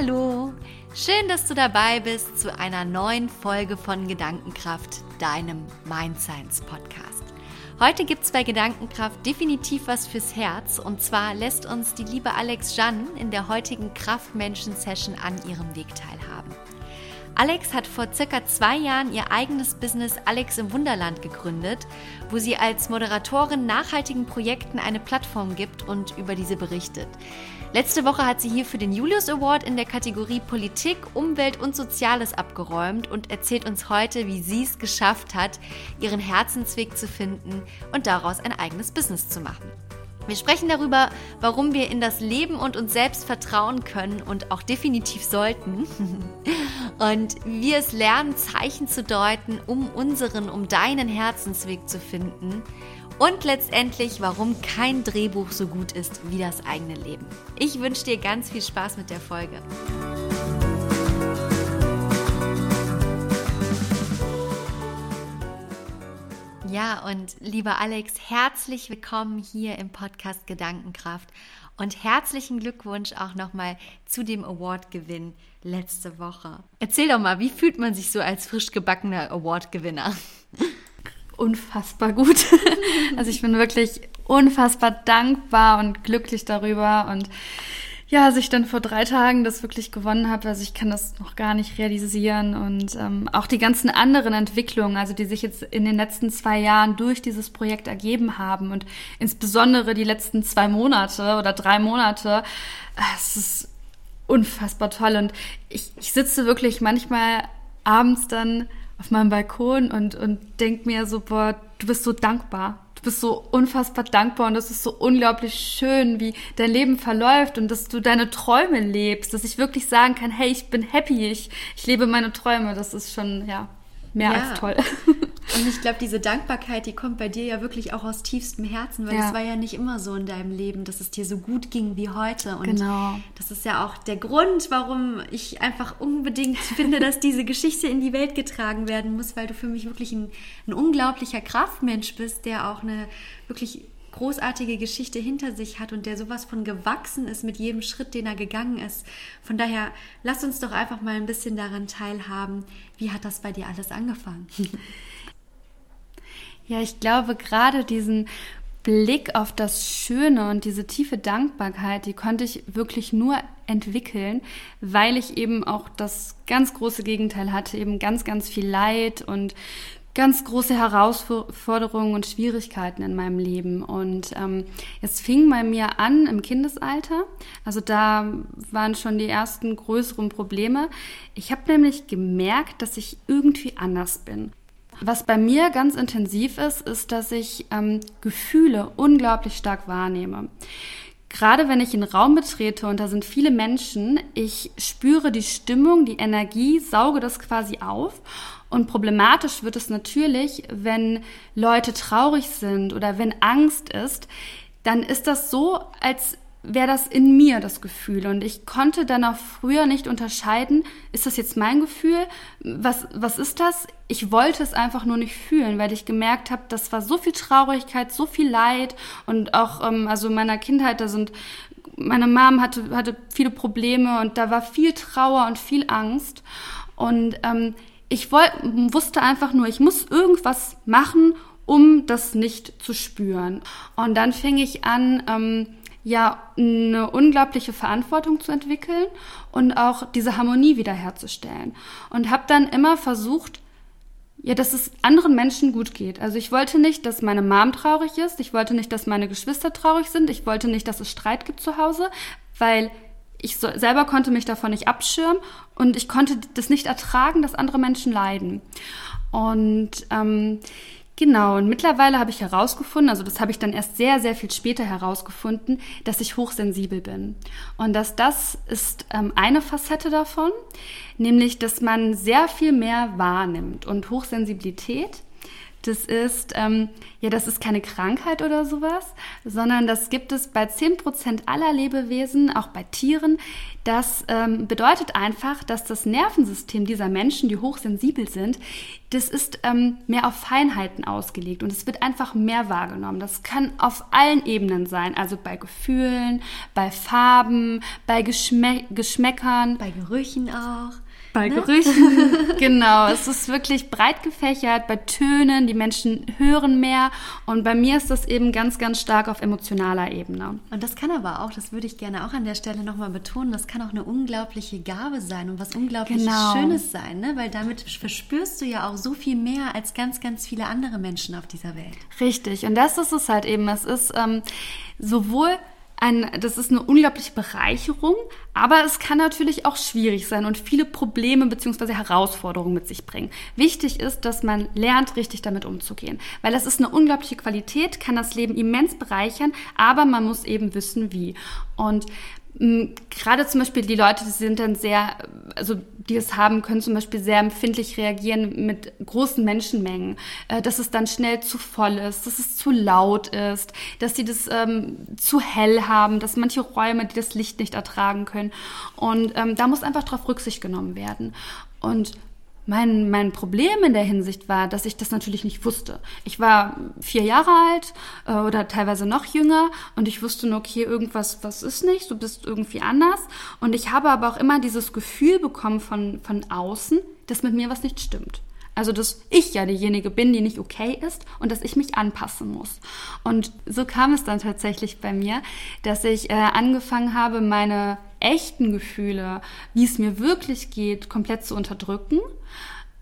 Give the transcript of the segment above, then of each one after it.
Hallo, schön, dass du dabei bist zu einer neuen Folge von Gedankenkraft, deinem Mind Science Podcast. Heute gibt es bei Gedankenkraft definitiv was fürs Herz und zwar lässt uns die liebe Alex Jeanne in der heutigen Kraftmenschen-Session an ihrem Weg teilhaben. Alex hat vor circa zwei Jahren ihr eigenes Business Alex im Wunderland gegründet, wo sie als Moderatorin nachhaltigen Projekten eine Plattform gibt und über diese berichtet. Letzte Woche hat sie hier für den Julius Award in der Kategorie Politik, Umwelt und Soziales abgeräumt und erzählt uns heute, wie sie es geschafft hat, ihren Herzensweg zu finden und daraus ein eigenes Business zu machen. Wir sprechen darüber, warum wir in das Leben und uns selbst vertrauen können und auch definitiv sollten. Und wir es lernen, Zeichen zu deuten, um unseren, um deinen Herzensweg zu finden. Und letztendlich, warum kein Drehbuch so gut ist wie das eigene Leben. Ich wünsche dir ganz viel Spaß mit der Folge. Ja, und lieber Alex, herzlich willkommen hier im Podcast Gedankenkraft und herzlichen Glückwunsch auch nochmal zu dem Award-Gewinn letzte Woche. Erzähl doch mal, wie fühlt man sich so als frisch gebackener Award-Gewinner? Unfassbar gut. Also ich bin wirklich unfassbar dankbar und glücklich darüber. Und ja, als ich dann vor drei Tagen das wirklich gewonnen habe, also ich kann das noch gar nicht realisieren. Und ähm, auch die ganzen anderen Entwicklungen, also die sich jetzt in den letzten zwei Jahren durch dieses Projekt ergeben haben und insbesondere die letzten zwei Monate oder drei Monate, äh, es ist unfassbar toll. Und ich, ich sitze wirklich manchmal abends dann auf meinem Balkon und, und denk mir so, boah, du bist so dankbar du bist so unfassbar dankbar und es ist so unglaublich schön, wie dein Leben verläuft und dass du deine Träume lebst, dass ich wirklich sagen kann, hey, ich bin happy, ich, ich lebe meine Träume. Das ist schon, ja, mehr ja. als toll. Und ich glaube, diese Dankbarkeit, die kommt bei dir ja wirklich auch aus tiefstem Herzen, weil es ja. war ja nicht immer so in deinem Leben, dass es dir so gut ging wie heute. Und genau. das ist ja auch der Grund, warum ich einfach unbedingt finde, dass diese Geschichte in die Welt getragen werden muss, weil du für mich wirklich ein, ein unglaublicher Kraftmensch bist, der auch eine wirklich großartige Geschichte hinter sich hat und der sowas von gewachsen ist mit jedem Schritt, den er gegangen ist. Von daher, lass uns doch einfach mal ein bisschen daran teilhaben. Wie hat das bei dir alles angefangen? Ja, ich glaube, gerade diesen Blick auf das Schöne und diese tiefe Dankbarkeit, die konnte ich wirklich nur entwickeln, weil ich eben auch das ganz große Gegenteil hatte, eben ganz, ganz viel Leid und ganz große Herausforderungen und Schwierigkeiten in meinem Leben. Und ähm, es fing bei mir an im Kindesalter. Also da waren schon die ersten größeren Probleme. Ich habe nämlich gemerkt, dass ich irgendwie anders bin. Was bei mir ganz intensiv ist, ist, dass ich ähm, Gefühle unglaublich stark wahrnehme. Gerade wenn ich einen Raum betrete und da sind viele Menschen, ich spüre die Stimmung, die Energie, sauge das quasi auf. Und problematisch wird es natürlich, wenn Leute traurig sind oder wenn Angst ist, dann ist das so, als wäre das in mir das Gefühl. Und ich konnte dann auch früher nicht unterscheiden, ist das jetzt mein Gefühl? Was, was ist das? Ich wollte es einfach nur nicht fühlen, weil ich gemerkt habe, das war so viel Traurigkeit, so viel Leid und auch, ähm, also in meiner Kindheit, da sind, meine Mom hatte, hatte viele Probleme und da war viel Trauer und viel Angst. Und ähm, ich wollt, wusste einfach nur, ich muss irgendwas machen, um das nicht zu spüren. Und dann fing ich an, ähm, ja, eine unglaubliche Verantwortung zu entwickeln und auch diese Harmonie wiederherzustellen. Und habe dann immer versucht, ja, dass es anderen Menschen gut geht. Also ich wollte nicht, dass meine Mom traurig ist, ich wollte nicht, dass meine Geschwister traurig sind, ich wollte nicht, dass es Streit gibt zu Hause, weil ich so, selber konnte mich davon nicht abschirmen und ich konnte das nicht ertragen, dass andere Menschen leiden. Und ähm, genau, und mittlerweile habe ich herausgefunden, also das habe ich dann erst sehr, sehr viel später herausgefunden, dass ich hochsensibel bin. Und dass das ist ähm, eine Facette davon, nämlich dass man sehr viel mehr wahrnimmt. Und Hochsensibilität Das ist, ähm, ja, das ist keine Krankheit oder sowas, sondern das gibt es bei 10% aller Lebewesen, auch bei Tieren. Das ähm, bedeutet einfach, dass das Nervensystem dieser Menschen, die hochsensibel sind, das ist ähm, mehr auf Feinheiten ausgelegt und es wird einfach mehr wahrgenommen. Das kann auf allen Ebenen sein, also bei Gefühlen, bei Farben, bei Geschmä Geschmäckern. Bei Gerüchen auch. Bei ne? Gerüchen, genau. Es ist wirklich breit gefächert, bei Tönen, die Menschen hören mehr. Und bei mir ist das eben ganz, ganz stark auf emotionaler Ebene. Und das kann aber auch, das würde ich gerne auch an der Stelle nochmal betonen, das kann auch eine unglaubliche Gabe sein und was unglaublich genau. Schönes sein, ne? weil damit verspürst du ja auch so viel mehr als ganz, ganz viele andere Menschen auf dieser Welt. Richtig. Und das ist es halt eben. Es ist ähm, sowohl ein, das ist eine unglaubliche Bereicherung, aber es kann natürlich auch schwierig sein und viele Probleme bzw. Herausforderungen mit sich bringen. Wichtig ist, dass man lernt, richtig damit umzugehen, weil das ist eine unglaubliche Qualität, kann das Leben immens bereichern, aber man muss eben wissen, wie. Und gerade zum Beispiel die Leute, die sind dann sehr, also die es haben, können zum Beispiel sehr empfindlich reagieren mit großen Menschenmengen, äh, dass es dann schnell zu voll ist, dass es zu laut ist, dass sie das ähm, zu hell haben, dass manche Räume, die das Licht nicht ertragen können. Und ähm, da muss einfach darauf Rücksicht genommen werden. Und mein, mein Problem in der Hinsicht war, dass ich das natürlich nicht wusste. Ich war vier Jahre alt äh, oder teilweise noch jünger und ich wusste nur, okay, irgendwas, was ist nicht, du bist irgendwie anders. Und ich habe aber auch immer dieses Gefühl bekommen von, von außen, dass mit mir was nicht stimmt. Also, dass ich ja diejenige bin, die nicht okay ist und dass ich mich anpassen muss. Und so kam es dann tatsächlich bei mir, dass ich äh, angefangen habe, meine echten Gefühle, wie es mir wirklich geht, komplett zu unterdrücken.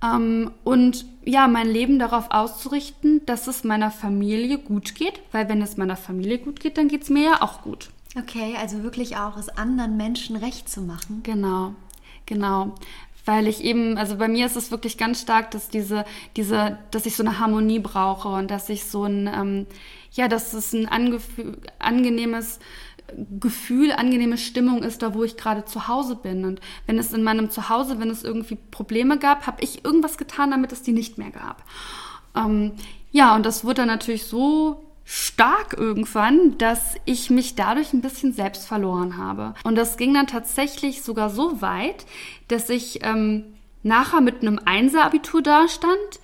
Ähm, und ja, mein Leben darauf auszurichten, dass es meiner Familie gut geht, weil wenn es meiner Familie gut geht, dann geht es mir ja auch gut. Okay, also wirklich auch es anderen Menschen recht zu machen. Genau, genau weil ich eben, also bei mir ist es wirklich ganz stark, dass diese, diese, dass ich so eine Harmonie brauche und dass ich so ein, ähm, ja, dass es ein angenehmes Gefühl, angenehme Stimmung ist, da wo ich gerade zu Hause bin. Und wenn es in meinem Zuhause, wenn es irgendwie Probleme gab, habe ich irgendwas getan, damit es die nicht mehr gab. Ähm, ja, und das wurde dann natürlich so stark irgendwann, dass ich mich dadurch ein bisschen selbst verloren habe. Und das ging dann tatsächlich sogar so weit, dass ich ähm, nachher mit einem Einser-Abitur dastand,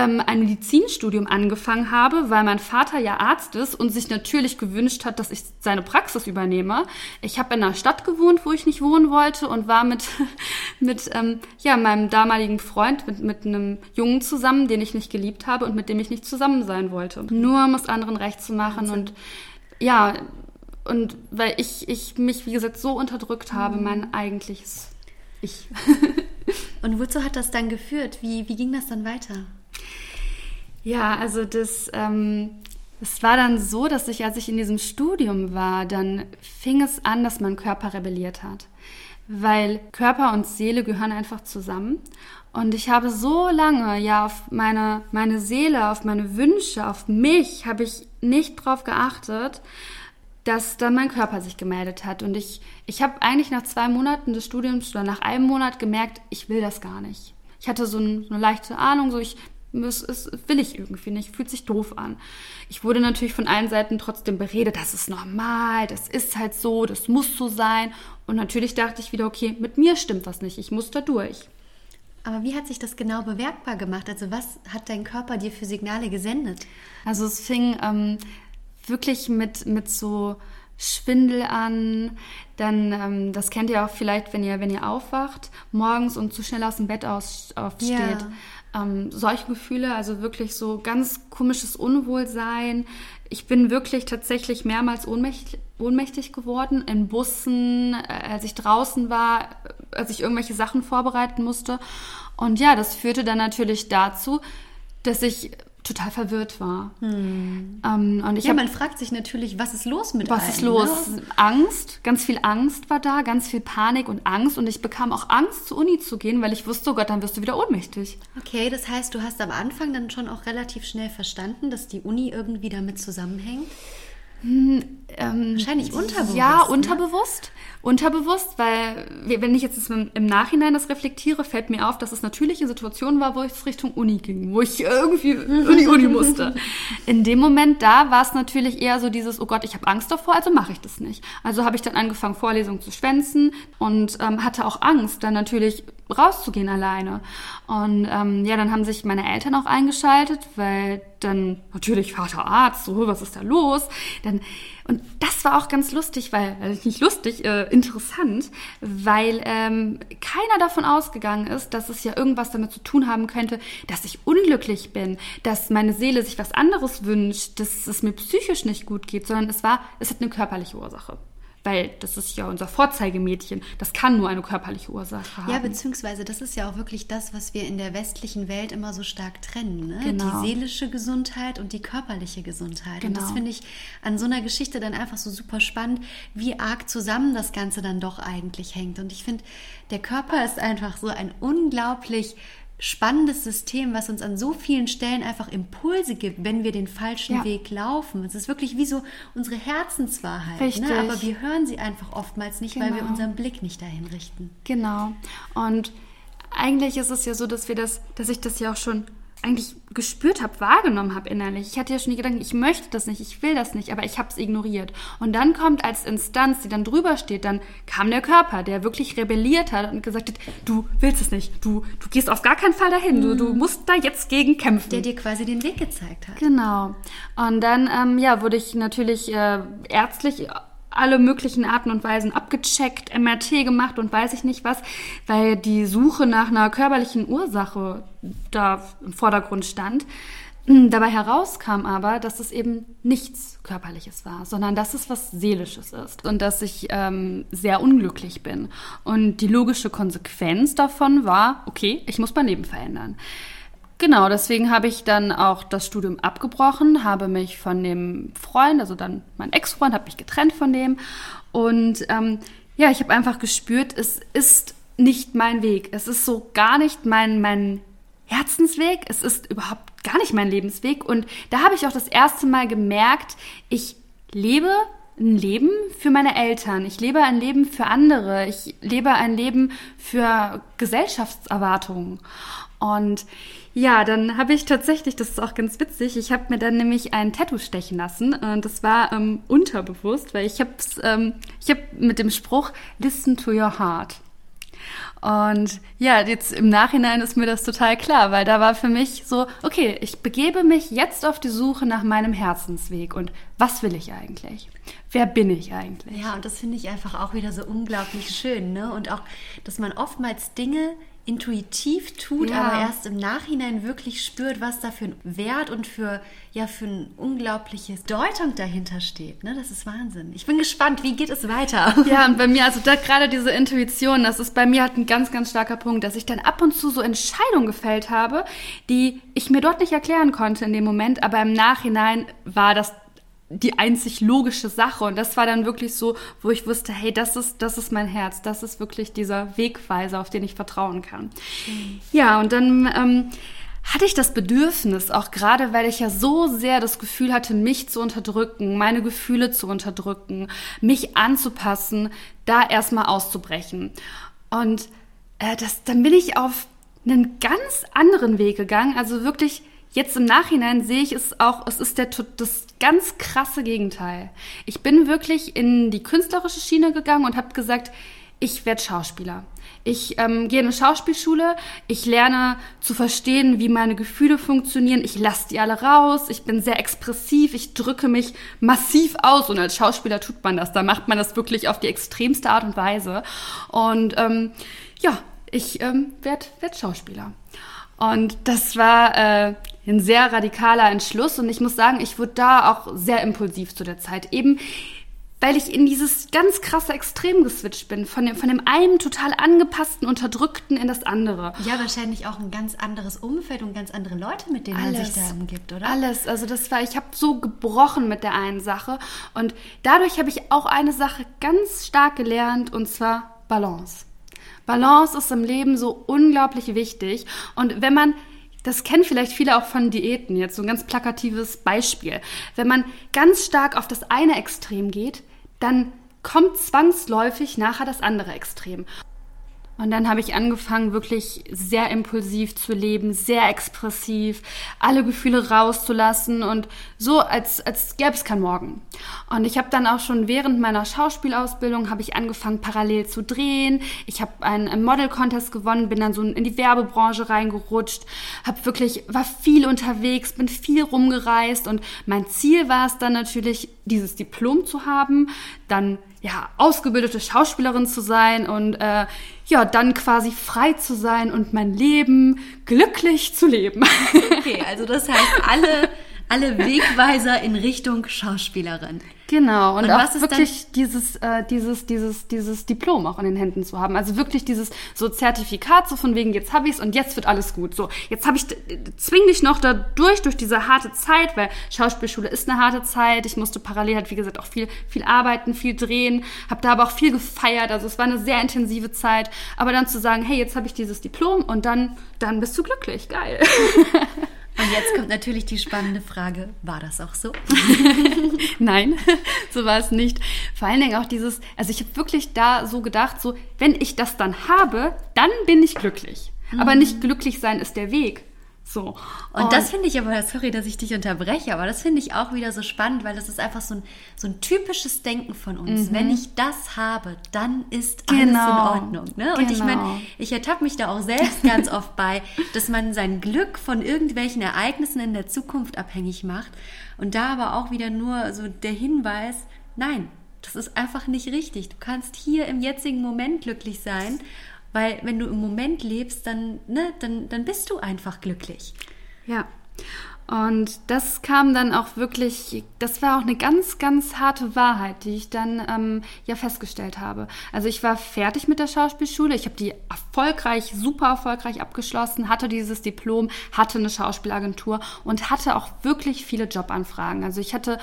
ähm, ein Medizinstudium angefangen habe, weil mein Vater ja Arzt ist und sich natürlich gewünscht hat, dass ich seine Praxis übernehme. Ich habe in einer Stadt gewohnt, wo ich nicht wohnen wollte und war mit, mit ähm, ja, meinem damaligen Freund, mit, mit einem Jungen zusammen, den ich nicht geliebt habe und mit dem ich nicht zusammen sein wollte. Nur um es anderen recht zu machen Wahnsinn. und ja, und weil ich, ich mich, wie gesagt, so unterdrückt habe, mhm. mein eigentliches Ich. und wozu hat das dann geführt? Wie, wie ging das dann weiter? Ja, also das, ähm, es war dann so, dass ich, als ich in diesem Studium war, dann fing es an, dass mein Körper rebelliert hat. Weil Körper und Seele gehören einfach zusammen. Und ich habe so lange ja auf meine, meine Seele, auf meine Wünsche, auf mich, habe ich nicht drauf geachtet, dass dann mein Körper sich gemeldet hat. Und ich, ich habe eigentlich nach zwei Monaten des Studiums oder nach einem Monat gemerkt, ich will das gar nicht. Ich hatte so, so eine leichte Ahnung, so ich das, das will ich irgendwie nicht, fühlt sich doof an. Ich wurde natürlich von allen Seiten trotzdem beredet, das ist normal, das ist halt so, das muss so sein. Und natürlich dachte ich wieder, okay, mit mir stimmt was nicht, ich muss da durch. Aber wie hat sich das genau bewerkbar gemacht? Also was hat dein Körper dir für Signale gesendet? Also es fing ähm, wirklich mit, mit so Schwindel an, dann, ähm, das kennt ihr auch vielleicht, wenn ihr, wenn ihr aufwacht, morgens und zu schnell aus dem Bett aus, aufsteht. Ja ähm, solche Gefühle, also wirklich so ganz komisches Unwohlsein. Ich bin wirklich tatsächlich mehrmals ohnmächtig, ohnmächtig geworden in Bussen, äh, als ich draußen war, als ich irgendwelche Sachen vorbereiten musste. Und ja, das führte dann natürlich dazu, dass ich total verwirrt war. Hm. Ähm, und ich ja, hab, man fragt sich natürlich, was ist los mit Was einem, ist los? Ne? Angst, ganz viel Angst war da, ganz viel Panik und Angst. Und ich bekam auch Angst, zur Uni zu gehen, weil ich wusste, oh Gott, dann wirst du wieder ohnmächtig. Okay, das heißt, du hast am Anfang dann schon auch relativ schnell verstanden, dass die Uni irgendwie damit zusammenhängt? Hm, ähm, Wahrscheinlich unterbewusst. Ja, ne? unterbewusst. Unterbewusst, weil wenn ich jetzt im Nachhinein das reflektiere, fällt mir auf, dass es natürliche Situationen war, wo ich Richtung Uni ging, wo ich irgendwie in die Uni musste. In dem Moment da war es natürlich eher so dieses, oh Gott, ich habe Angst davor, also mache ich das nicht. Also habe ich dann angefangen, Vorlesungen zu schwänzen und ähm, hatte auch Angst, dann natürlich rauszugehen alleine. Und ähm, ja, dann haben sich meine Eltern auch eingeschaltet, weil dann natürlich Vater Arzt, so, was ist da los? Dann, und das war auch ganz lustig, weil, also nicht lustig, äh, interessant, weil ähm, keiner davon ausgegangen ist, dass es ja irgendwas damit zu tun haben könnte, dass ich unglücklich bin, dass meine Seele sich was anderes wünscht, dass es mir psychisch nicht gut geht, sondern es war, es hat eine körperliche Ursache weil das ist ja unser Vorzeigemädchen. Das kann nur eine körperliche Ursache haben. Ja, beziehungsweise das ist ja auch wirklich das, was wir in der westlichen Welt immer so stark trennen. Ne? Genau. Die seelische Gesundheit und die körperliche Gesundheit. Genau. Und das genau. finde ich an so einer Geschichte dann einfach so super spannend, wie arg zusammen das Ganze dann doch eigentlich hängt. Und ich finde, der Körper ist einfach so ein unglaublich spannendes System, was uns an so vielen Stellen einfach Impulse gibt, wenn wir den falschen ja. Weg laufen. Es ist wirklich wie so unsere Herzenswahrheit. Ne? Richtig. Ne? Aber wir hören sie einfach oftmals nicht, genau. weil wir genau. unseren Blick nicht dahin richten. Genau. Und eigentlich ist es ja so, dass wir das, dass ich das ja auch schon eigentlich gespürt habe, wahrgenommen habe innerlich. Ich hatte ja schon die Gedanken, ich möchte das nicht, ich will das nicht, aber ich habe es ignoriert. Und dann kommt als Instanz, die dann drüber steht, dann kam der Körper, der wirklich rebelliert hat und gesagt hat, du willst es nicht, du, du gehst auf gar keinen Fall dahin, du, du mhm. musst da jetzt gegen kämpfen. Der dir quasi den Weg gezeigt hat. Genau. Und dann, ähm, ja, wurde ich natürlich äh, ärztlich alle möglichen Arten und Weisen abgecheckt, MRT gemacht und weiß ich nicht was, weil die Suche nach einer körperlichen Ursache da im Vordergrund stand. Dabei herauskam aber, dass es eben nichts Körperliches war, sondern dass es was Seelisches ist und dass ich ähm, sehr unglücklich bin. Und die logische Konsequenz davon war, okay, ich muss mein Leben verändern. Genau, deswegen habe ich dann auch das Studium abgebrochen, habe mich von dem Freund, also dann mein Ex-Freund, habe mich getrennt von dem. Und ähm, ja, ich habe einfach gespürt, es ist nicht mein Weg. Es ist so gar nicht mein, mein Herzensweg. Es ist überhaupt gar nicht mein Lebensweg. Und da habe ich auch das erste Mal gemerkt, ich lebe ein Leben für meine Eltern. Ich lebe ein Leben für andere. Ich lebe ein Leben für Gesellschaftserwartungen. Und ja, dann habe ich tatsächlich, das ist auch ganz witzig, ich habe mir dann nämlich ein Tattoo stechen lassen und das war ähm, unterbewusst, weil ich habe ähm, ich habe mit dem Spruch Listen to your heart. Und ja, jetzt im Nachhinein ist mir das total klar, weil da war für mich so, okay, ich begebe mich jetzt auf die Suche nach meinem Herzensweg und was will ich eigentlich? Wer bin ich eigentlich? Ja, und das finde ich einfach auch wieder so unglaublich schön, ne? Und auch, dass man oftmals Dinge intuitiv tut, ja. aber erst im Nachhinein wirklich spürt, was da für ein Wert und für ja für ein unglaubliches Deutung dahinter steht. Ne? Das ist Wahnsinn. Ich bin gespannt, wie geht es weiter? Ja, und bei mir, also da gerade diese Intuition, das ist bei mir halt ein ganz, ganz starker Punkt, dass ich dann ab und zu so Entscheidungen gefällt habe, die ich mir dort nicht erklären konnte in dem Moment, aber im Nachhinein war das die einzig logische Sache. Und das war dann wirklich so, wo ich wusste, hey, das ist, das ist mein Herz, das ist wirklich dieser Wegweiser, auf den ich vertrauen kann. Ja, und dann ähm, hatte ich das Bedürfnis, auch gerade weil ich ja so sehr das Gefühl hatte, mich zu unterdrücken, meine Gefühle zu unterdrücken, mich anzupassen, da erstmal auszubrechen. Und äh, das, dann bin ich auf einen ganz anderen Weg gegangen, also wirklich Jetzt im Nachhinein sehe ich es auch, es ist der, das ganz krasse Gegenteil. Ich bin wirklich in die künstlerische Schiene gegangen und habe gesagt, ich werde Schauspieler. Ich ähm, gehe in eine Schauspielschule, ich lerne zu verstehen, wie meine Gefühle funktionieren, ich lasse die alle raus, ich bin sehr expressiv, ich drücke mich massiv aus und als Schauspieler tut man das, da macht man das wirklich auf die extremste Art und Weise. Und ähm, ja, ich ähm, werde werd Schauspieler. Und das war äh, ein sehr radikaler Entschluss und ich muss sagen, ich wurde da auch sehr impulsiv zu der Zeit. Eben weil ich in dieses ganz krasse Extrem geswitcht bin, von dem, von dem einen total angepassten, unterdrückten in das andere. Ja, wahrscheinlich auch ein ganz anderes Umfeld und ganz andere Leute, mit denen alles, man sich da umgibt, oder? Alles, also das war, ich habe so gebrochen mit der einen Sache und dadurch habe ich auch eine Sache ganz stark gelernt und zwar Balance. Balance ist im Leben so unglaublich wichtig und wenn man das kennen vielleicht viele auch von Diäten, jetzt so ein ganz plakatives Beispiel. Wenn man ganz stark auf das eine Extrem geht, dann kommt zwangsläufig nachher das andere Extrem. Und dann habe ich angefangen, wirklich sehr impulsiv zu leben, sehr expressiv, alle Gefühle rauszulassen und so, als, als gäbe es kein Morgen. Und ich habe dann auch schon während meiner Schauspielausbildung habe ich angefangen, parallel zu drehen. Ich habe einen, einen Model-Contest gewonnen, bin dann so in die Werbebranche reingerutscht, habe wirklich, war viel unterwegs, bin viel rumgereist und mein Ziel war es dann natürlich, dieses Diplom zu haben, dann ja, ausgebildete Schauspielerin zu sein und äh, ja, dann quasi frei zu sein und mein Leben glücklich zu leben. Okay, also das heißt, alle alle Wegweiser in Richtung Schauspielerin. Genau, und, und auch wirklich dieses, äh, dieses, dieses, dieses Diplom auch in den Händen zu haben. Also wirklich dieses so Zertifikat, so von wegen, jetzt habe ich's und jetzt wird alles gut. So, jetzt habe ich, zwing dich noch da durch, durch diese harte Zeit, weil Schauspielschule ist eine harte Zeit. Ich musste parallel halt, wie gesagt, auch viel, viel arbeiten, viel drehen, habe da aber auch viel gefeiert. Also es war eine sehr intensive Zeit. Aber dann zu sagen, hey, jetzt habe ich dieses Diplom und dann, dann bist du glücklich. Geil. Und jetzt kommt natürlich die spannende Frage, war das auch so? Nein, so war es nicht. Vor allen Dingen auch dieses, also ich habe wirklich da so gedacht, so, wenn ich das dann habe, dann bin ich glücklich. Mhm. Aber nicht glücklich sein ist der Weg. So. Und, und das finde ich aber, sorry, dass ich dich unterbreche, aber das finde ich auch wieder so spannend, weil das ist einfach so ein, so ein typisches Denken von uns. Mhm. Wenn ich das habe, dann ist alles genau. in Ordnung. Ne? Und genau. ich meine, ich ertappe mich da auch selbst ganz oft bei, dass man sein Glück von irgendwelchen Ereignissen in der Zukunft abhängig macht. Und da aber auch wieder nur so der Hinweis, nein, das ist einfach nicht richtig. Du kannst hier im jetzigen Moment glücklich sein weil wenn du im Moment lebst, dann, ne, dann, dann bist du einfach glücklich. Ja. Und das kam dann auch wirklich, das war auch eine ganz, ganz harte Wahrheit, die ich dann ähm, ja festgestellt habe. Also ich war fertig mit der Schauspielschule, ich habe die erfolgreich, super erfolgreich abgeschlossen, hatte dieses Diplom, hatte eine Schauspielagentur und hatte auch wirklich viele Jobanfragen. Also ich hatte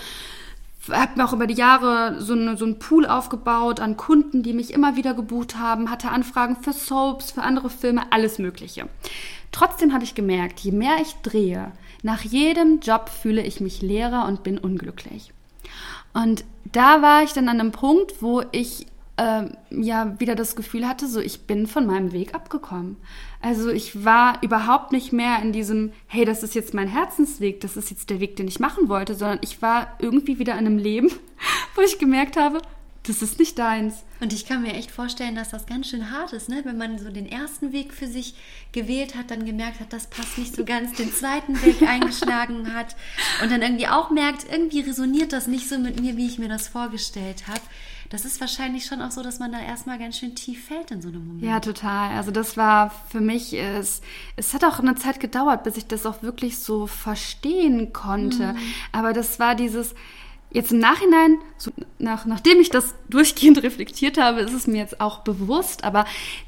habe mir auch über die Jahre so, eine, so einen Pool aufgebaut an Kunden, die mich immer wieder gebucht haben, hatte Anfragen für Soaps, für andere Filme, alles Mögliche. Trotzdem habe ich gemerkt, je mehr ich drehe, nach jedem Job fühle ich mich leerer und bin unglücklich. Und da war ich dann an einem Punkt, wo ich ja wieder das Gefühl hatte, so ich bin von meinem Weg abgekommen. Also ich war überhaupt nicht mehr in diesem, hey, das ist jetzt mein Herzensweg, das ist jetzt der Weg, den ich machen wollte, sondern ich war irgendwie wieder in einem Leben, wo ich gemerkt habe, das ist nicht deins. Und ich kann mir echt vorstellen, dass das ganz schön hart ist, ne? wenn man so den ersten Weg für sich gewählt hat, dann gemerkt hat, das passt nicht so ganz, den zweiten Weg eingeschlagen hat und dann irgendwie auch merkt, irgendwie resoniert das nicht so mit mir, wie ich mir das vorgestellt habe das ist wahrscheinlich schon auch so, dass man da erstmal ganz schön tief fällt in so einem Moment. Ja, total. Also das war für mich, es, es hat auch eine Zeit gedauert, bis ich das auch wirklich so verstehen konnte. Mhm. Aber das war dieses, Jetzt im Nachhinein, so nach, nachdem ich das durchgehend reflektiert habe, ist es mir jetzt auch bewusst, aber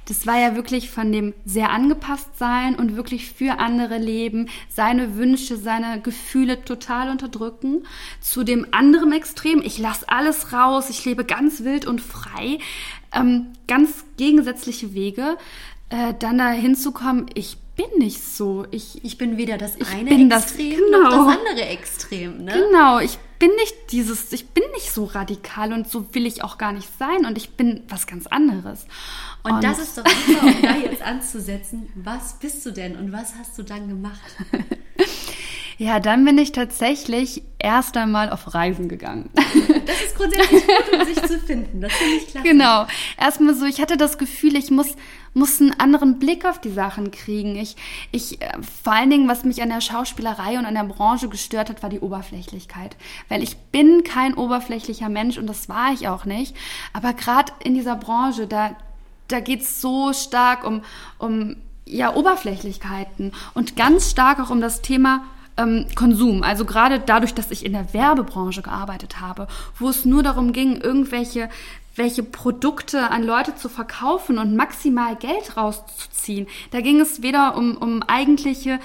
das war ja wirklich von dem sehr angepasst sein und wirklich für andere leben, seine Wünsche, seine Gefühle total unterdrücken, zu dem anderen Extrem, ich lasse alles raus, ich lebe ganz wild und frei, ähm, ganz gegensätzliche Wege, äh, dann da hinzukommen, ich bin nicht so. Ich, ich bin weder das eine Extrem das, genau. noch das andere Extrem. Ne? Genau, ich bin nicht dieses, ich bin nicht so radikal und so will ich auch gar nicht sein und ich bin was ganz anderes. Und, und das ist doch super, um da jetzt anzusetzen. Was bist du denn und was hast du dann gemacht? Ja, dann bin ich tatsächlich erst einmal auf Reisen gegangen. Das ist grundsätzlich gut, um sich zu finden. Das finde ich klasse. Genau. Erstmal so, ich hatte das Gefühl, ich muss, muss einen anderen Blick auf die Sachen kriegen. Ich, ich, äh, vor allen Dingen, was mich an der Schauspielerei und an der Branche gestört hat, war die Oberflächlichkeit. Weil ich bin kein oberflächlicher Mensch und das war ich auch nicht. Aber gerade in dieser Branche, da, da geht's so stark um, um ja, Oberflächlichkeiten und ganz stark auch um das Thema ähm, Konsum. Also gerade dadurch, dass ich in der Werbebranche gearbeitet habe, wo es nur darum ging, irgendwelche welche Produkte an Leute zu verkaufen und maximal Geld rauszuziehen. Da ging es weder um, um eigentliche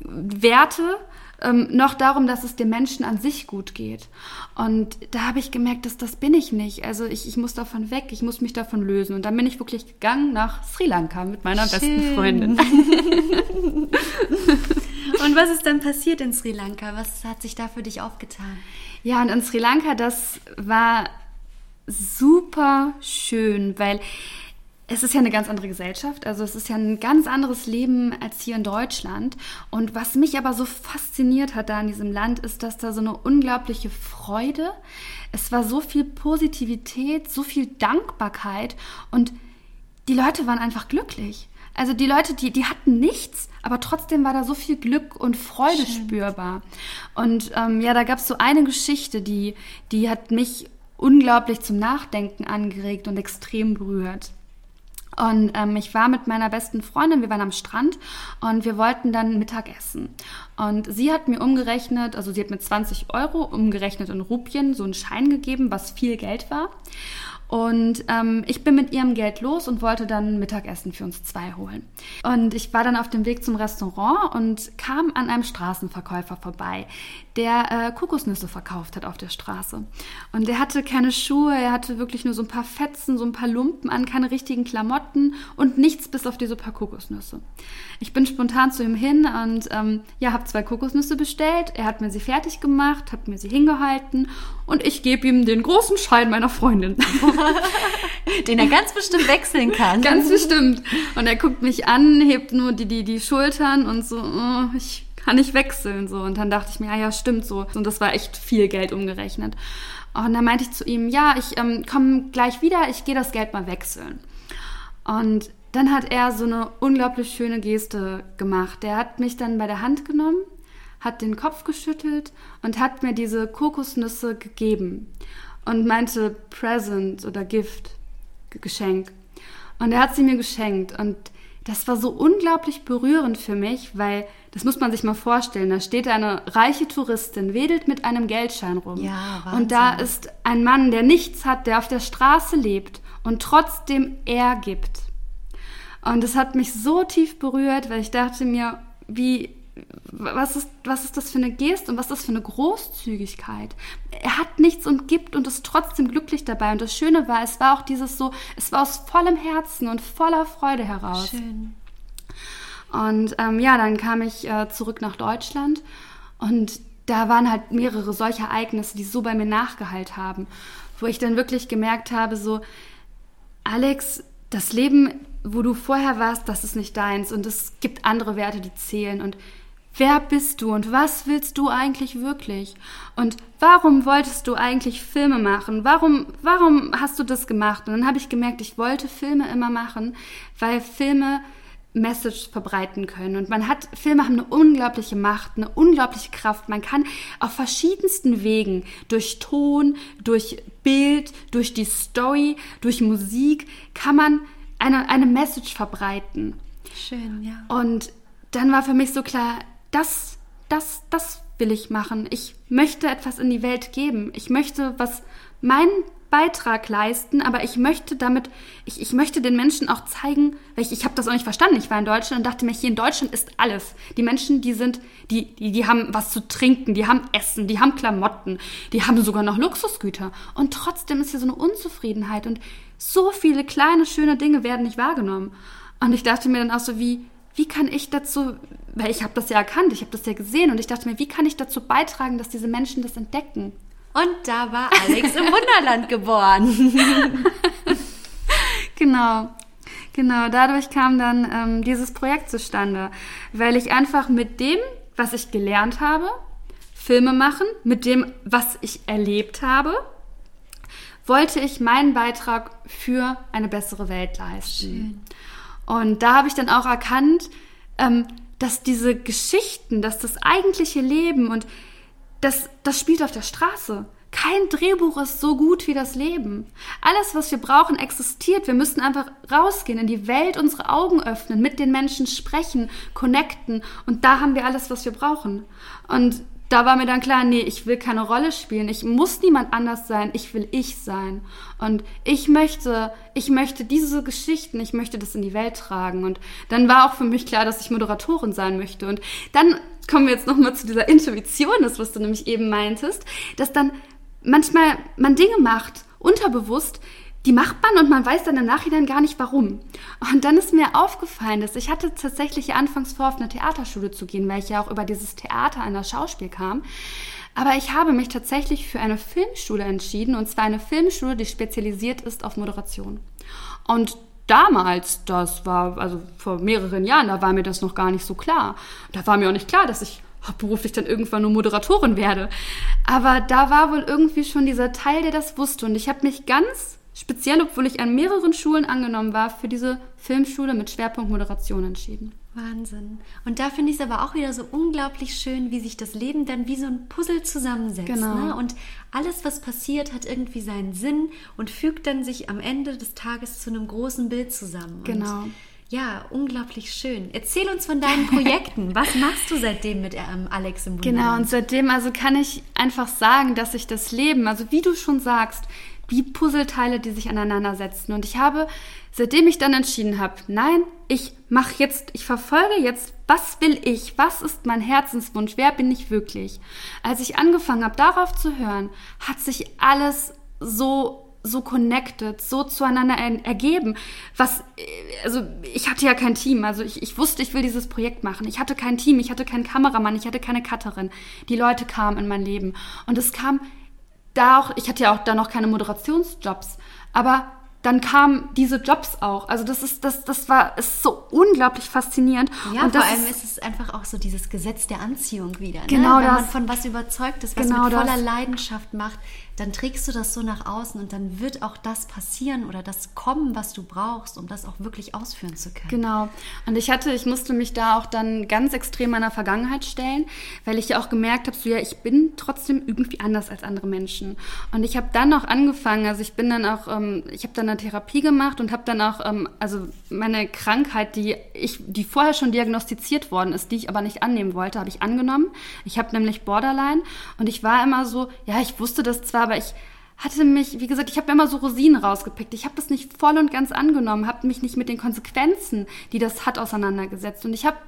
Werte ähm, noch darum, dass es dem Menschen an sich gut geht. Und da habe ich gemerkt, dass das bin ich nicht. Also ich, ich muss davon weg, ich muss mich davon lösen. Und dann bin ich wirklich gegangen nach Sri Lanka mit meiner Schön. besten Freundin. und was ist dann passiert in Sri Lanka? Was hat sich da für dich aufgetan? Ja, und in Sri Lanka, das war super schön, weil es ist ja eine ganz andere Gesellschaft, also es ist ja ein ganz anderes Leben als hier in Deutschland. Und was mich aber so fasziniert hat da in diesem Land, ist, dass da so eine unglaubliche Freude, es war so viel Positivität, so viel Dankbarkeit und die Leute waren einfach glücklich. Also die Leute, die, die hatten nichts, aber trotzdem war da so viel Glück und Freude Schön. spürbar. Und ähm, ja, da gab es so eine Geschichte, die, die hat mich unglaublich zum Nachdenken angeregt und extrem berührt. Und ähm, ich war mit meiner besten Freundin, wir waren am Strand und wir wollten dann Mittag essen. Und sie hat mir umgerechnet, also sie hat mir 20 Euro umgerechnet in Rupien, so einen Schein gegeben, was viel Geld war. Und ähm, ich bin mit ihrem Geld los und wollte dann Mittagessen für uns zwei holen. Und ich war dann auf dem Weg zum Restaurant und kam an einem Straßenverkäufer vorbei, der äh, Kokosnüsse verkauft hat auf der Straße. Und der hatte keine Schuhe, er hatte wirklich nur so ein paar Fetzen, so ein paar Lumpen an, keine richtigen Klamotten und nichts bis auf diese paar Kokosnüsse. Ich bin spontan zu ihm hin und ähm, ja, habe zwei Kokosnüsse bestellt. Er hat mir sie fertig gemacht, hat mir sie hingehalten und ich gebe ihm den großen Schein meiner Freundin. Den er ganz bestimmt wechseln kann. Ganz bestimmt. Und er guckt mich an, hebt nur die, die, die Schultern und so, oh, ich kann nicht wechseln. So. Und dann dachte ich mir, ah ja, stimmt so. Und das war echt viel Geld umgerechnet. Und dann meinte ich zu ihm, ja, ich ähm, komme gleich wieder, ich gehe das Geld mal wechseln. Und dann hat er so eine unglaublich schöne Geste gemacht. Der hat mich dann bei der Hand genommen, hat den Kopf geschüttelt und hat mir diese Kokosnüsse gegeben und meinte Present oder Gift, Geschenk. Und er hat sie mir geschenkt und das war so unglaublich berührend für mich, weil das muss man sich mal vorstellen. Da steht eine reiche Touristin, wedelt mit einem Geldschein rum. Ja, Wahnsinn. Und da ist ein Mann, der nichts hat, der auf der Straße lebt und trotzdem er gibt. Und es hat mich so tief berührt, weil ich dachte mir, wie was ist, was ist das für eine Geste und was ist das für eine Großzügigkeit? Er hat nichts und gibt und ist trotzdem glücklich dabei. Und das Schöne war, es war auch dieses so, es war aus vollem Herzen und voller Freude heraus. Schön. Und ähm, ja, dann kam ich äh, zurück nach Deutschland und da waren halt mehrere solche Ereignisse, die so bei mir nachgeheilt haben, wo ich dann wirklich gemerkt habe, so, Alex, das Leben, wo du vorher warst, das ist nicht deins und es gibt andere Werte, die zählen und Wer bist du und was willst du eigentlich wirklich? Und warum wolltest du eigentlich Filme machen? Warum, warum hast du das gemacht? Und dann habe ich gemerkt, ich wollte Filme immer machen, weil Filme Message verbreiten können. Und man hat, Filme haben eine unglaubliche Macht, eine unglaubliche Kraft. Man kann auf verschiedensten Wegen, durch Ton, durch Bild, durch die Story, durch Musik, kann man eine, eine Message verbreiten. Schön, ja. Und dann war für mich so klar, das, das, das will ich machen. Ich möchte etwas in die Welt geben. Ich möchte was, meinen Beitrag leisten, aber ich möchte damit, ich, ich möchte den Menschen auch zeigen, weil ich, ich habe das auch nicht verstanden. Ich war in Deutschland und dachte mir, hier in Deutschland ist alles. Die Menschen, die sind, die, die, die haben was zu trinken, die haben Essen, die haben Klamotten, die haben sogar noch Luxusgüter. Und trotzdem ist hier so eine Unzufriedenheit und so viele kleine, schöne Dinge werden nicht wahrgenommen. Und ich dachte mir dann auch so, wie, wie kann ich dazu, weil ich habe das ja erkannt, ich habe das ja gesehen und ich dachte mir, wie kann ich dazu beitragen, dass diese Menschen das entdecken? Und da war Alex im Wunderland geboren. genau. Genau, dadurch kam dann ähm, dieses Projekt zustande, weil ich einfach mit dem, was ich gelernt habe, Filme machen, mit dem, was ich erlebt habe, wollte ich meinen Beitrag für eine bessere Welt leisten. Schön. Und da habe ich dann auch erkannt, ähm, dass diese Geschichten, dass das eigentliche Leben und das, das spielt auf der Straße. Kein Drehbuch ist so gut wie das Leben. Alles, was wir brauchen, existiert. Wir müssen einfach rausgehen, in die Welt unsere Augen öffnen, mit den Menschen sprechen, connecten. Und da haben wir alles, was wir brauchen. Und da war mir dann klar, nee, ich will keine Rolle spielen. Ich muss niemand anders sein. Ich will ich sein. Und ich möchte, ich möchte diese Geschichten, ich möchte das in die Welt tragen. Und dann war auch für mich klar, dass ich Moderatorin sein möchte. Und dann kommen wir jetzt nochmal zu dieser Intuition, das was du nämlich eben meintest, dass dann manchmal man Dinge macht, unterbewusst, die macht man und man weiß dann im Nachhinein gar nicht warum. Und dann ist mir aufgefallen, dass ich hatte tatsächlich anfangs vor, auf eine Theaterschule zu gehen, weil ich ja auch über dieses Theater an das Schauspiel kam. Aber ich habe mich tatsächlich für eine Filmschule entschieden, und zwar eine Filmschule, die spezialisiert ist auf Moderation. Und damals, das war also vor mehreren Jahren, da war mir das noch gar nicht so klar. Da war mir auch nicht klar, dass ich beruflich dann irgendwann nur Moderatorin werde. Aber da war wohl irgendwie schon dieser Teil, der das wusste. Und ich habe mich ganz speziell, obwohl ich an mehreren Schulen angenommen war, für diese Filmschule mit Schwerpunkt Moderation entschieden. Wahnsinn. Und da finde ich es aber auch wieder so unglaublich schön, wie sich das Leben dann wie so ein Puzzle zusammensetzt. Genau. Ne? Und alles, was passiert, hat irgendwie seinen Sinn und fügt dann sich am Ende des Tages zu einem großen Bild zusammen. Genau. Und ja, unglaublich schön. Erzähl uns von deinen Projekten. Was machst du seitdem mit ähm, Alex im Wunderland? Genau, und seitdem also kann ich einfach sagen, dass sich das Leben, also wie du schon sagst, wie Puzzleteile, die sich aneinander setzen. Und ich habe, seitdem ich dann entschieden habe, nein, ich mache jetzt, ich verfolge jetzt, was will ich, was ist mein Herzenswunsch, wer bin ich wirklich. Als ich angefangen habe, darauf zu hören, hat sich alles so so connected, so zueinander ergeben. Was, also ich hatte ja kein Team, also ich, ich wusste, ich will dieses Projekt machen. Ich hatte kein Team, ich hatte keinen Kameramann, ich hatte keine Cutterin. Die Leute kamen in mein Leben und es kam da auch, ich hatte ja auch da noch keine Moderationsjobs, aber dann kamen diese Jobs auch. Also das ist, das, das war ist so unglaublich faszinierend. Ja, und vor allem ist es einfach auch so dieses Gesetz der Anziehung wieder. Ne? Genau Wenn das. man von was überzeugt ist, was genau mit voller das. Leidenschaft macht, dann trägst du das so nach außen und dann wird auch das passieren oder das kommen, was du brauchst, um das auch wirklich ausführen zu können. Genau. Und ich hatte, ich musste mich da auch dann ganz extrem meiner Vergangenheit stellen, weil ich ja auch gemerkt habe, so ja, ich bin trotzdem irgendwie anders als andere Menschen. Und ich habe dann auch angefangen, also ich bin dann auch, ähm, ich habe dann eine Therapie gemacht und habe dann auch, ähm, also meine Krankheit, die ich, die vorher schon diagnostiziert worden ist, die ich aber nicht annehmen wollte, habe ich angenommen. Ich habe nämlich Borderline und ich war immer so, ja, ich wusste das zwar, aber ich hatte mich, wie gesagt, ich habe immer so Rosinen rausgepickt. Ich habe das nicht voll und ganz angenommen, habe mich nicht mit den Konsequenzen, die das hat, auseinandergesetzt. Und ich habe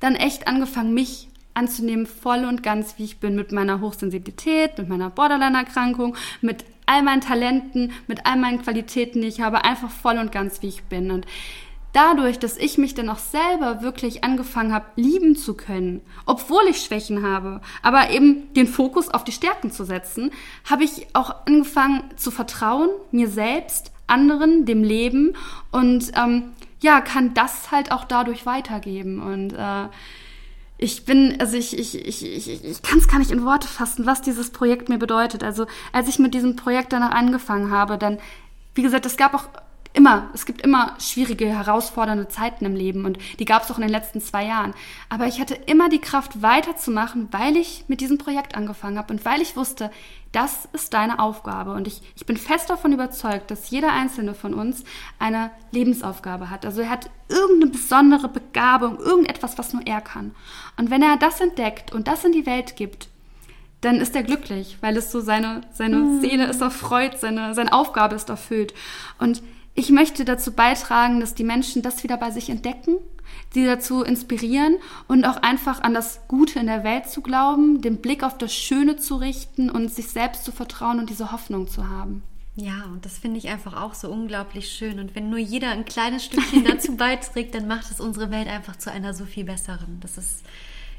dann echt angefangen, mich anzunehmen, voll und ganz, wie ich bin, mit meiner Hochsensibilität, mit meiner Borderline-Erkrankung, mit all meinen Talenten, mit all meinen Qualitäten, die ich habe, einfach voll und ganz, wie ich bin. Und dadurch, dass ich mich dann auch selber wirklich angefangen habe, lieben zu können, obwohl ich Schwächen habe, aber eben den Fokus auf die Stärken zu setzen, habe ich auch angefangen zu vertrauen, mir selbst, anderen, dem Leben und ähm, ja, kann das halt auch dadurch weitergeben und äh, ich bin, also ich, ich, ich, ich, ich kann es gar nicht in Worte fassen, was dieses Projekt mir bedeutet. Also als ich mit diesem Projekt danach angefangen habe, dann, wie gesagt, es gab auch immer, es gibt immer schwierige, herausfordernde Zeiten im Leben und die gab es auch in den letzten zwei Jahren. Aber ich hatte immer die Kraft weiterzumachen, weil ich mit diesem Projekt angefangen habe und weil ich wusste, das ist deine Aufgabe. Und ich, ich bin fest davon überzeugt, dass jeder einzelne von uns eine Lebensaufgabe hat. Also er hat irgendeine besondere Begabung, irgendetwas, was nur er kann. Und wenn er das entdeckt und das in die Welt gibt, dann ist er glücklich, weil es so seine, seine mhm. Seele ist erfreut, seine, seine Aufgabe ist erfüllt. Und ich möchte dazu beitragen, dass die Menschen das wieder bei sich entdecken, sie dazu inspirieren und auch einfach an das Gute in der Welt zu glauben, den Blick auf das Schöne zu richten und sich selbst zu vertrauen und diese Hoffnung zu haben. Ja, und das finde ich einfach auch so unglaublich schön. Und wenn nur jeder ein kleines Stückchen dazu beiträgt, dann macht es unsere Welt einfach zu einer so viel besseren. Das ist,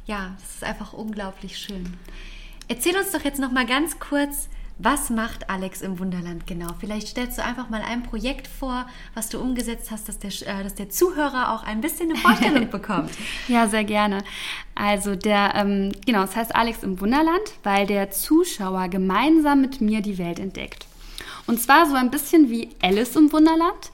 ja, das ist einfach unglaublich schön. Erzähl uns doch jetzt noch mal ganz kurz, was macht Alex im Wunderland genau? Vielleicht stellst du einfach mal ein Projekt vor, was du umgesetzt hast, dass der, äh, dass der Zuhörer auch ein bisschen eine Vorstellung bekommt. Ja, sehr gerne. Also der, ähm, genau, es heißt Alex im Wunderland, weil der Zuschauer gemeinsam mit mir die Welt entdeckt. Und zwar so ein bisschen wie Alice im Wunderland.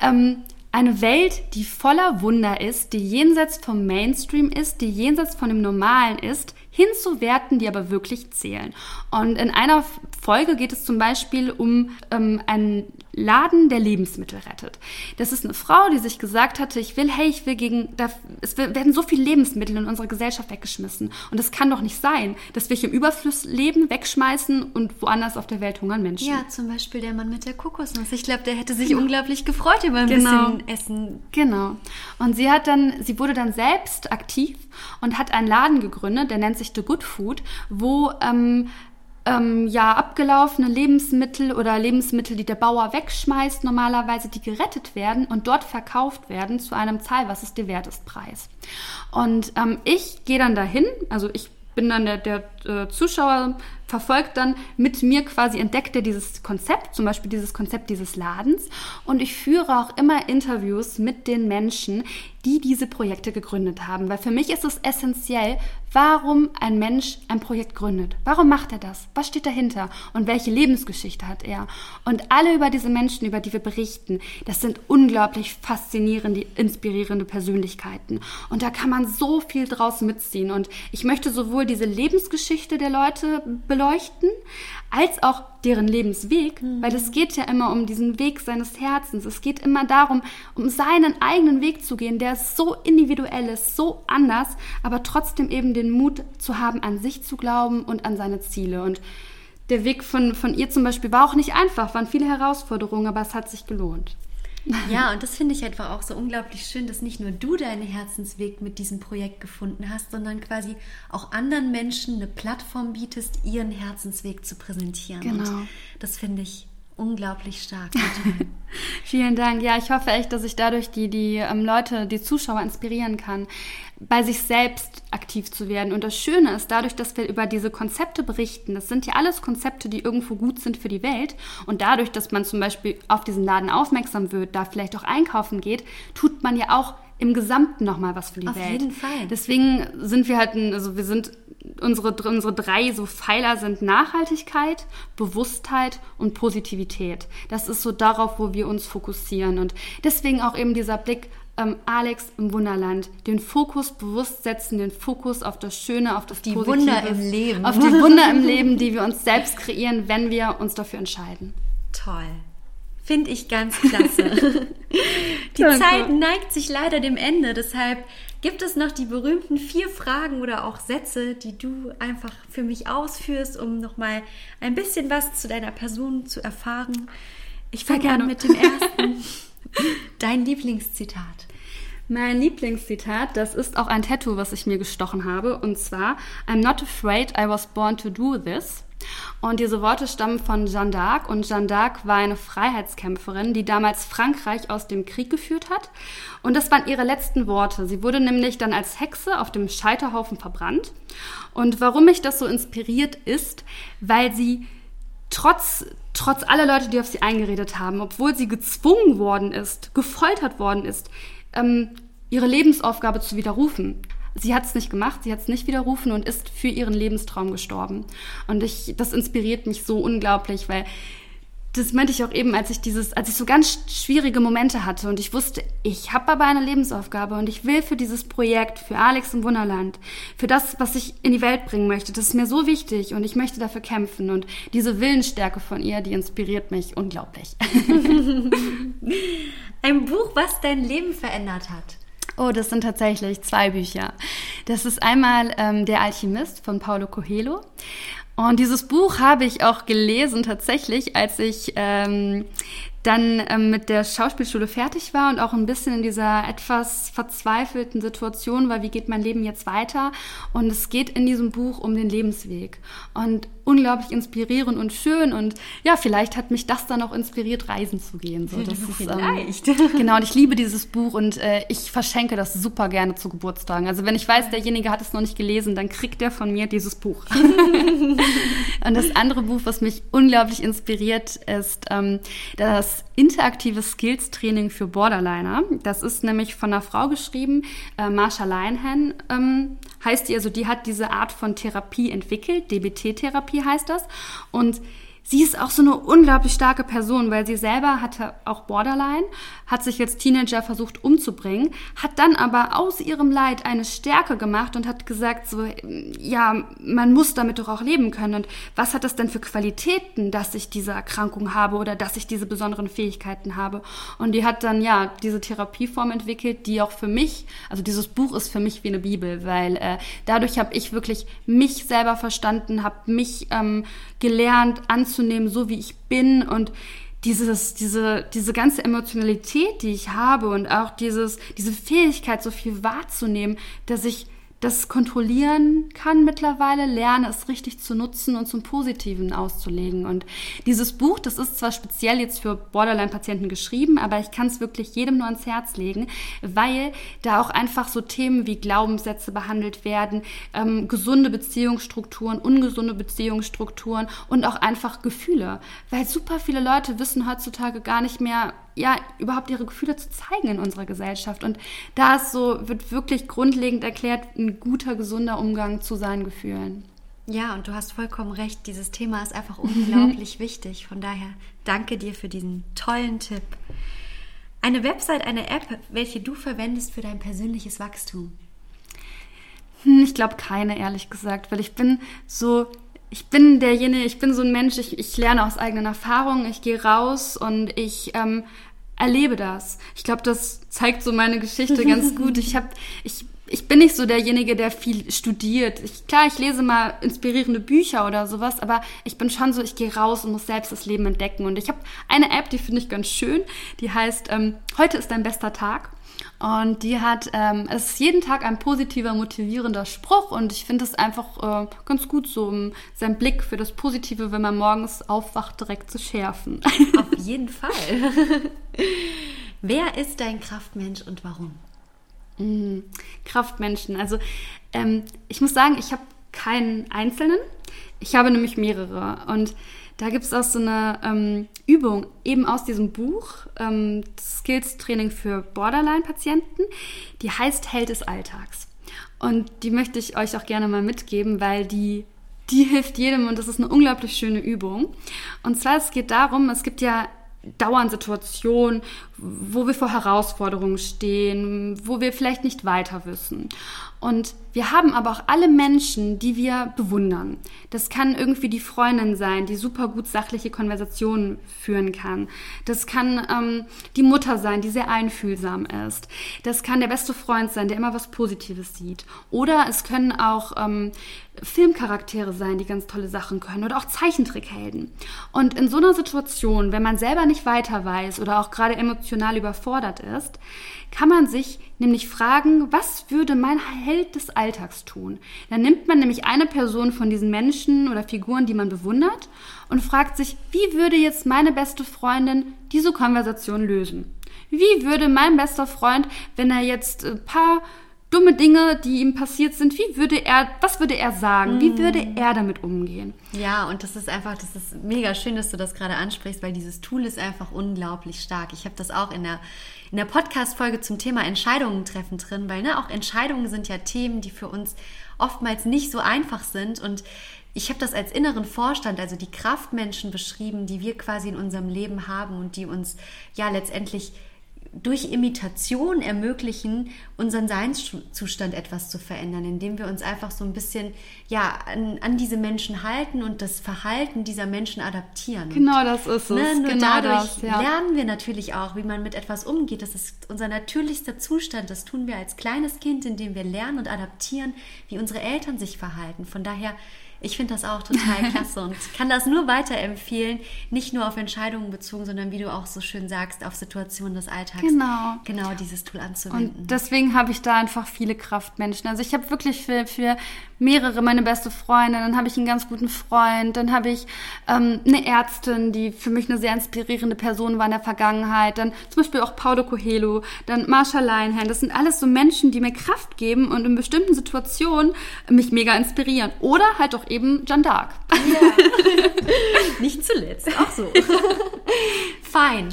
Ähm, eine Welt, die voller Wunder ist, die jenseits vom Mainstream ist, die jenseits von dem Normalen ist, hin zu Werten, die aber wirklich zählen. Und in einer Folge geht es zum Beispiel um ähm, ein Laden, der Lebensmittel rettet. Das ist eine Frau, die sich gesagt hatte, ich will, hey, ich will gegen, da, es werden so viele Lebensmittel in unserer Gesellschaft weggeschmissen. Und es kann doch nicht sein, dass wir hier im Überfluss leben, wegschmeißen und woanders auf der Welt hungern Menschen. Ja, zum Beispiel der Mann mit der Kokosnuss. Ich glaube, der hätte sich genau. unglaublich gefreut über ein genau. bisschen Essen. Genau. Und sie hat dann, sie wurde dann selbst aktiv und hat einen Laden gegründet, der nennt sich The Good Food, wo ähm, ähm, ja abgelaufene Lebensmittel oder Lebensmittel, die der Bauer wegschmeißt, normalerweise die gerettet werden und dort verkauft werden zu einem Zahl, was es dir wert ist, Preis. Und ähm, ich gehe dann dahin, also ich bin dann der, der äh, Zuschauer, verfolgt dann mit mir quasi, entdeckt er dieses Konzept, zum Beispiel dieses Konzept dieses Ladens. Und ich führe auch immer Interviews mit den Menschen, die diese Projekte gegründet haben. Weil für mich ist es essentiell, warum ein Mensch ein Projekt gründet. Warum macht er das? Was steht dahinter? Und welche Lebensgeschichte hat er? Und alle über diese Menschen, über die wir berichten, das sind unglaublich faszinierende, inspirierende Persönlichkeiten. Und da kann man so viel draus mitziehen. Und ich möchte sowohl diese Lebensgeschichte der Leute beleuchten, als auch deren Lebensweg, mhm. weil es geht ja immer um diesen Weg seines Herzens. Es geht immer darum, um seinen eigenen Weg zu gehen, der so individuell ist, so anders, aber trotzdem eben den Mut zu haben, an sich zu glauben und an seine Ziele. Und der Weg von, von ihr zum Beispiel war auch nicht einfach, waren viele Herausforderungen, aber es hat sich gelohnt. Ja, und das finde ich einfach auch so unglaublich schön, dass nicht nur du deinen Herzensweg mit diesem Projekt gefunden hast, sondern quasi auch anderen Menschen eine Plattform bietest, ihren Herzensweg zu präsentieren. Genau. Und das finde ich unglaublich stark. Vielen Dank. Ja, ich hoffe echt, dass ich dadurch die, die ähm, Leute, die Zuschauer inspirieren kann, bei sich selbst aktiv zu werden. Und das Schöne ist, dadurch, dass wir über diese Konzepte berichten, das sind ja alles Konzepte, die irgendwo gut sind für die Welt. Und dadurch, dass man zum Beispiel auf diesen Laden aufmerksam wird, da vielleicht auch einkaufen geht, tut man ja auch im Gesamten nochmal was für die auf Welt. Auf jeden Fall. Deswegen sind wir halt, ein, also wir sind unsere, unsere drei so Pfeiler sind Nachhaltigkeit, Bewusstheit und Positivität. Das ist so darauf, wo wir uns fokussieren. Und deswegen auch eben dieser Blick ähm, Alex im Wunderland. Den Fokus bewusst setzen, den Fokus auf das Schöne, auf das die Positive. Wunder im Leben. Auf die Wunder im Leben, die wir uns selbst kreieren, wenn wir uns dafür entscheiden. Toll. Finde ich ganz klasse. die. Zeit neigt sich leider dem Ende, deshalb Gibt es noch die berühmten vier Fragen oder auch Sätze, die du einfach für mich ausführst, um nochmal ein bisschen was zu deiner Person zu erfahren? Ich fange an mit dem ersten. Dein Lieblingszitat. Mein Lieblingszitat, das ist auch ein Tattoo, was ich mir gestochen habe, und zwar I'm not afraid I was born to do this. Und diese Worte stammen von Jeanne d'Arc und Jeanne d'Arc war eine Freiheitskämpferin, die damals Frankreich aus dem Krieg geführt hat. Und das waren ihre letzten Worte. Sie wurde nämlich dann als Hexe auf dem Scheiterhaufen verbrannt. Und warum mich das so inspiriert ist, weil sie trotz, trotz aller Leute, die auf sie eingeredet haben, obwohl sie gezwungen worden ist, gefoltert worden ist, ähm, ihre Lebensaufgabe zu widerrufen sie hat es nicht gemacht, sie hat es nicht widerrufen und ist für ihren Lebenstraum gestorben. Und ich, das inspiriert mich so unglaublich, weil das meinte ich auch eben, als ich dieses, als ich so ganz schwierige Momente hatte und ich wusste, ich habe aber eine Lebensaufgabe und ich will für dieses Projekt, für Alex im Wunderland, für das, was ich in die Welt bringen möchte, das ist mir so wichtig und ich möchte dafür kämpfen und diese Willensstärke von ihr, die inspiriert mich unglaublich. Ein Buch, was dein Leben verändert hat. Oh, das sind tatsächlich zwei Bücher. Das ist einmal ähm, Der Alchemist von Paulo Coelho. Und dieses Buch habe ich auch gelesen tatsächlich, als ich ähm, dann ähm, mit der Schauspielschule fertig war und auch ein bisschen in dieser etwas verzweifelten Situation war, wie geht mein Leben jetzt weiter? Und es geht in diesem Buch um den Lebensweg und unglaublich inspirierend und schön und ja, vielleicht hat mich das dann auch inspiriert, reisen zu gehen. So, das ist, vielleicht. Ähm, genau, und ich liebe dieses Buch und äh, ich verschenke das super gerne zu Geburtstagen. Also wenn ich weiß, derjenige hat es noch nicht gelesen, dann kriegt er von mir dieses Buch. und das andere Buch, was mich unglaublich inspiriert, ist ähm, das interaktives Skills-Training für Borderliner. Das ist nämlich von einer Frau geschrieben, äh, Marsha Linehan ähm, heißt die, also die hat diese Art von Therapie entwickelt, DBT-Therapie heißt das. Und sie ist auch so eine unglaublich starke Person, weil sie selber hatte auch Borderline, hat sich als Teenager versucht umzubringen, hat dann aber aus ihrem Leid eine Stärke gemacht und hat gesagt, so, ja, man muss damit doch auch leben können. Und was hat das denn für Qualitäten, dass ich diese Erkrankung habe oder dass ich diese besonderen Fähigkeiten habe? Und die hat dann, ja, diese Therapieform entwickelt, die auch für mich, also dieses Buch ist für mich wie eine Bibel, weil äh, dadurch habe ich wirklich mich selber verstanden, habe mich ähm, gelernt anzunehmen, so wie ich bin und dieses, diese, diese ganze Emotionalität, die ich habe und auch dieses, diese Fähigkeit, so viel wahrzunehmen, dass ich das kontrollieren kann mittlerweile, lerne es richtig zu nutzen und zum Positiven auszulegen. Und dieses Buch, das ist zwar speziell jetzt für Borderline-Patienten geschrieben, aber ich kann es wirklich jedem nur ans Herz legen, weil da auch einfach so Themen wie Glaubenssätze behandelt werden, ähm, gesunde Beziehungsstrukturen, ungesunde Beziehungsstrukturen und auch einfach Gefühle. Weil super viele Leute wissen heutzutage gar nicht mehr, ja, überhaupt ihre Gefühle zu zeigen in unserer Gesellschaft. Und da ist so, wird wirklich grundlegend erklärt, ein guter, gesunder Umgang zu seinen Gefühlen. Ja, und du hast vollkommen recht. Dieses Thema ist einfach unglaublich wichtig. Von daher danke dir für diesen tollen Tipp. Eine Website, eine App, welche du verwendest für dein persönliches Wachstum? Hm, ich glaube keine, ehrlich gesagt, weil ich bin so ich bin derjenige, ich bin so ein Mensch, ich, ich lerne aus eigenen Erfahrungen, ich gehe raus und ich ähm, erlebe das. Ich glaube, das zeigt so meine Geschichte ganz gut. Ich habe, ich, ich bin nicht so derjenige, der viel studiert. Ich, klar, ich lese mal inspirierende Bücher oder sowas, aber ich bin schon so, ich gehe raus und muss selbst das Leben entdecken. Und ich habe eine App, die finde ich ganz schön, die heißt ähm, Heute ist dein bester Tag. Und die hat, ähm, es ist jeden Tag ein positiver, motivierender Spruch und ich finde es einfach äh, ganz gut, so um seinen Blick für das Positive, wenn man morgens aufwacht, direkt zu schärfen. Auf jeden Fall. Wer ist dein Kraftmensch und warum? Mhm. Kraftmenschen. Also ähm, ich muss sagen, ich habe keinen einzelnen. Ich habe nämlich mehrere. Und da gibt es auch so eine ähm, Übung eben aus diesem Buch, ähm, Skills-Training für Borderline-Patienten, die heißt Held des Alltags. Und die möchte ich euch auch gerne mal mitgeben, weil die, die hilft jedem und das ist eine unglaublich schöne Übung. Und zwar, es geht darum, es gibt ja dauernd Situationen, wo wir vor Herausforderungen stehen, wo wir vielleicht nicht weiter wissen. Und wir haben aber auch alle Menschen, die wir bewundern. Das kann irgendwie die Freundin sein, die super gut sachliche Konversationen führen kann. Das kann ähm, die Mutter sein, die sehr einfühlsam ist. Das kann der beste Freund sein, der immer was Positives sieht. Oder es können auch ähm, Filmcharaktere sein, die ganz tolle Sachen können. Oder auch Zeichentrickhelden. Und in so einer Situation, wenn man selber nicht weiter weiß oder auch gerade emotional überfordert ist, kann man sich nämlich fragen, was würde mein Held des Alltags tun? Dann nimmt man nämlich eine Person von diesen Menschen oder Figuren, die man bewundert, und fragt sich, wie würde jetzt meine beste Freundin diese Konversation lösen? Wie würde mein bester Freund, wenn er jetzt ein paar dumme Dinge, die ihm passiert sind, wie würde er, was würde er sagen? Wie würde mm. er damit umgehen? Ja, und das ist einfach, das ist mega schön, dass du das gerade ansprichst, weil dieses Tool ist einfach unglaublich stark. Ich habe das auch in der in der Podcast-Folge zum Thema Entscheidungen treffen drin, weil ne, auch Entscheidungen sind ja Themen, die für uns oftmals nicht so einfach sind und ich habe das als inneren Vorstand, also die Kraftmenschen beschrieben, die wir quasi in unserem Leben haben und die uns ja letztendlich durch Imitation ermöglichen, unseren Seinszustand etwas zu verändern, indem wir uns einfach so ein bisschen ja an, an diese Menschen halten und das Verhalten dieser Menschen adaptieren. Genau, das ist es. Ne, nur genau dadurch das, ja. lernen wir natürlich auch, wie man mit etwas umgeht. Das ist unser natürlichster Zustand. Das tun wir als kleines Kind, indem wir lernen und adaptieren, wie unsere Eltern sich verhalten. Von daher ich finde das auch total klasse und kann das nur weiterempfehlen, nicht nur auf Entscheidungen bezogen, sondern wie du auch so schön sagst, auf Situationen des Alltags. Genau. Genau dieses Tool anzuwenden. Und deswegen habe ich da einfach viele Kraftmenschen. Also ich habe wirklich für, für mehrere meine beste Freundin, dann habe ich einen ganz guten Freund, dann habe ich ähm, eine Ärztin, die für mich eine sehr inspirierende Person war in der Vergangenheit, dann zum Beispiel auch Paulo Coelho, dann Marsha Leinhand. Das sind alles so Menschen, die mir Kraft geben und in bestimmten Situationen mich mega inspirieren. Oder halt auch eben Jeanne d'Arc. Ja. Nicht zuletzt, auch so. Fein.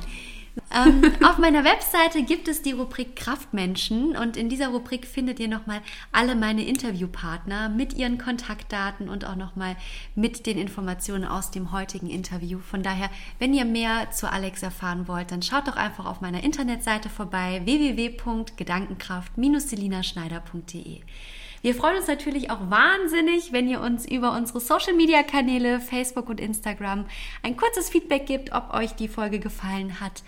Ähm, auf meiner Webseite gibt es die Rubrik Kraftmenschen und in dieser Rubrik findet ihr nochmal alle meine Interviewpartner mit ihren Kontaktdaten und auch nochmal mit den Informationen aus dem heutigen Interview. Von daher, wenn ihr mehr zu Alex erfahren wollt, dann schaut doch einfach auf meiner Internetseite vorbei www.gedankenkraft-selinaschneider.de. Wir freuen uns natürlich auch wahnsinnig, wenn ihr uns über unsere Social Media Kanäle, Facebook und Instagram ein kurzes Feedback gebt, ob euch die Folge gefallen hat.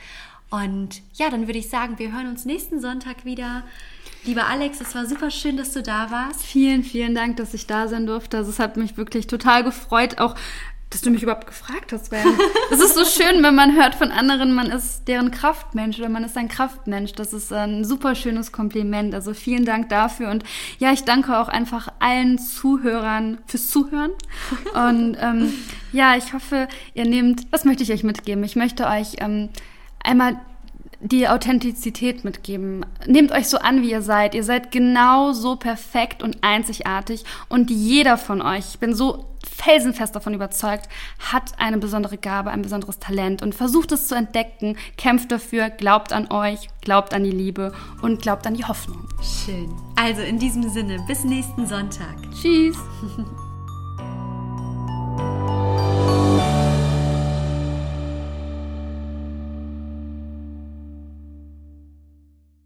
Und ja, dann würde ich sagen, wir hören uns nächsten Sonntag wieder. Lieber Alex, es war super schön, dass du da warst. Vielen, vielen Dank, dass ich da sein durfte. Also es hat mich wirklich total gefreut, auch dass du mich überhaupt gefragt hast, weil es ist so schön, wenn man hört von anderen, man ist deren Kraftmensch oder man ist ein Kraftmensch. Das ist ein super schönes Kompliment. Also vielen Dank dafür und ja, ich danke auch einfach allen Zuhörern fürs Zuhören und ähm, ja, ich hoffe, ihr nehmt, was möchte ich euch mitgeben? Ich möchte euch ähm, einmal die Authentizität mitgeben. Nehmt euch so an, wie ihr seid. Ihr seid genau so perfekt und einzigartig und jeder von euch, ich bin so felsenfest davon überzeugt, hat eine besondere Gabe, ein besonderes Talent und versucht es zu entdecken, kämpft dafür, glaubt an euch, glaubt an die Liebe und glaubt an die Hoffnung. Schön. Also in diesem Sinne, bis nächsten Sonntag. Tschüss.